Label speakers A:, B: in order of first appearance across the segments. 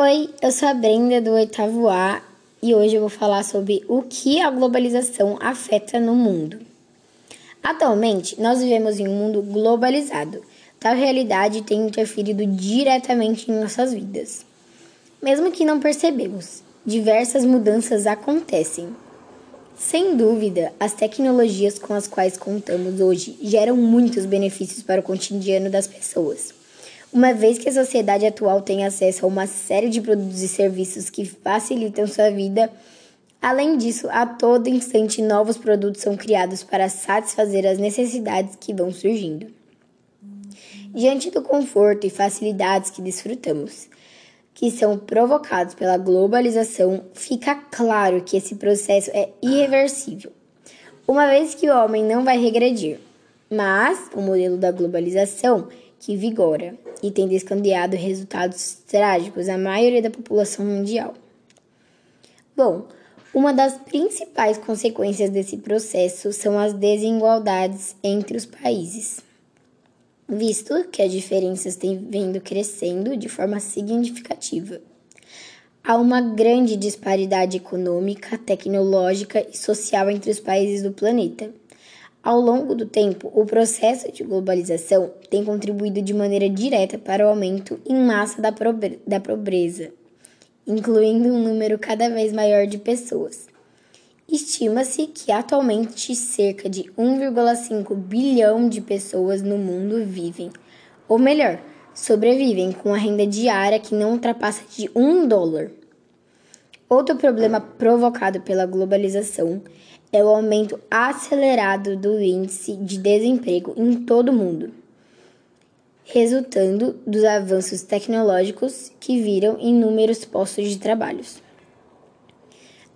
A: Oi, eu sou a Brenda do oitavo A e hoje eu vou falar sobre o que a globalização afeta no mundo. Atualmente, nós vivemos em um mundo globalizado. Tal realidade tem interferido diretamente em nossas vidas. Mesmo que não percebemos, diversas mudanças acontecem. Sem dúvida, as tecnologias com as quais contamos hoje geram muitos benefícios para o cotidiano das pessoas. Uma vez que a sociedade atual tem acesso a uma série de produtos e serviços que facilitam sua vida, além disso, a todo instante novos produtos são criados para satisfazer as necessidades que vão surgindo. Diante do conforto e facilidades que desfrutamos, que são provocados pela globalização, fica claro que esse processo é irreversível, uma vez que o homem não vai regredir. Mas o modelo da globalização que vigora e tem descandeado resultados trágicos à maioria da população mundial. Bom, uma das principais consequências desse processo são as desigualdades entre os países, visto que as diferenças têm vindo crescendo de forma significativa. Há uma grande disparidade econômica, tecnológica e social entre os países do planeta ao longo do tempo, o processo de globalização tem contribuído de maneira direta para o aumento em massa da, pobreza, incluindo um número cada vez maior de pessoas. Estima-se que atualmente cerca de 1,5 bilhão de pessoas no mundo vivem, ou melhor, sobrevivem com a renda diária que não ultrapassa de um dólar. Outro problema provocado pela globalização é o aumento acelerado do índice de desemprego em todo o mundo, resultando dos avanços tecnológicos que viram inúmeros postos de trabalho.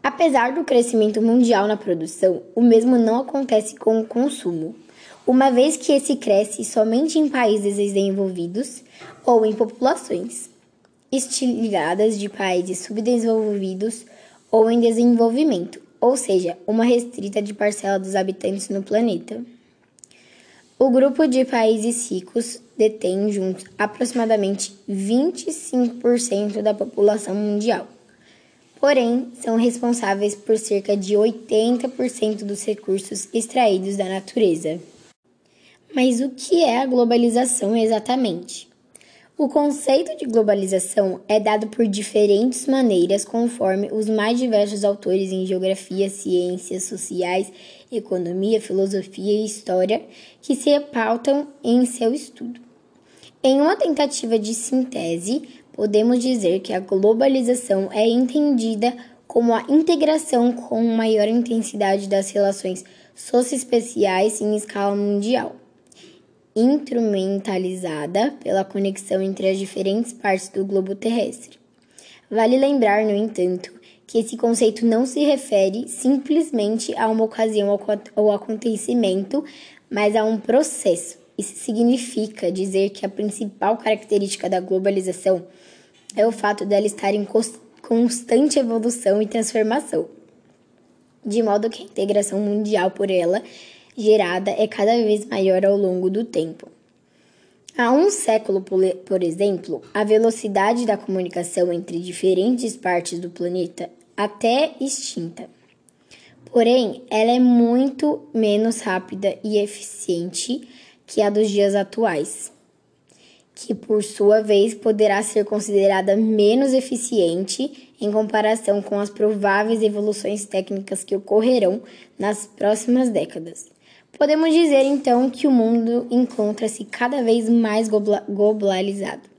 A: Apesar do crescimento mundial na produção, o mesmo não acontece com o consumo, uma vez que esse cresce somente em países desenvolvidos ou em populações estilizadas de países subdesenvolvidos ou em desenvolvimento, ou seja, uma restrita de parcela dos habitantes no planeta. O grupo de países ricos detém juntos aproximadamente 25% da população mundial. Porém, são responsáveis por cerca de 80% dos recursos extraídos da natureza. Mas o que é a globalização exatamente? O conceito de globalização é dado por diferentes maneiras conforme os mais diversos autores em geografia, ciências sociais, economia, filosofia e história que se pautam em seu estudo. Em uma tentativa de síntese, podemos dizer que a globalização é entendida como a integração com maior intensidade das relações socioespeciais em escala mundial instrumentalizada pela conexão entre as diferentes partes do globo terrestre. Vale lembrar, no entanto, que esse conceito não se refere simplesmente a uma ocasião ou acontecimento, mas a um processo. Isso significa dizer que a principal característica da globalização é o fato dela estar em constante evolução e transformação, de modo que a integração mundial por ela gerada é cada vez maior ao longo do tempo. Há um século, por exemplo, a velocidade da comunicação entre diferentes partes do planeta até extinta. Porém, ela é muito menos rápida e eficiente que a dos dias atuais, que por sua vez poderá ser considerada menos eficiente em comparação com as prováveis evoluções técnicas que ocorrerão nas próximas décadas. Podemos dizer então que o mundo encontra-se cada vez mais globalizado.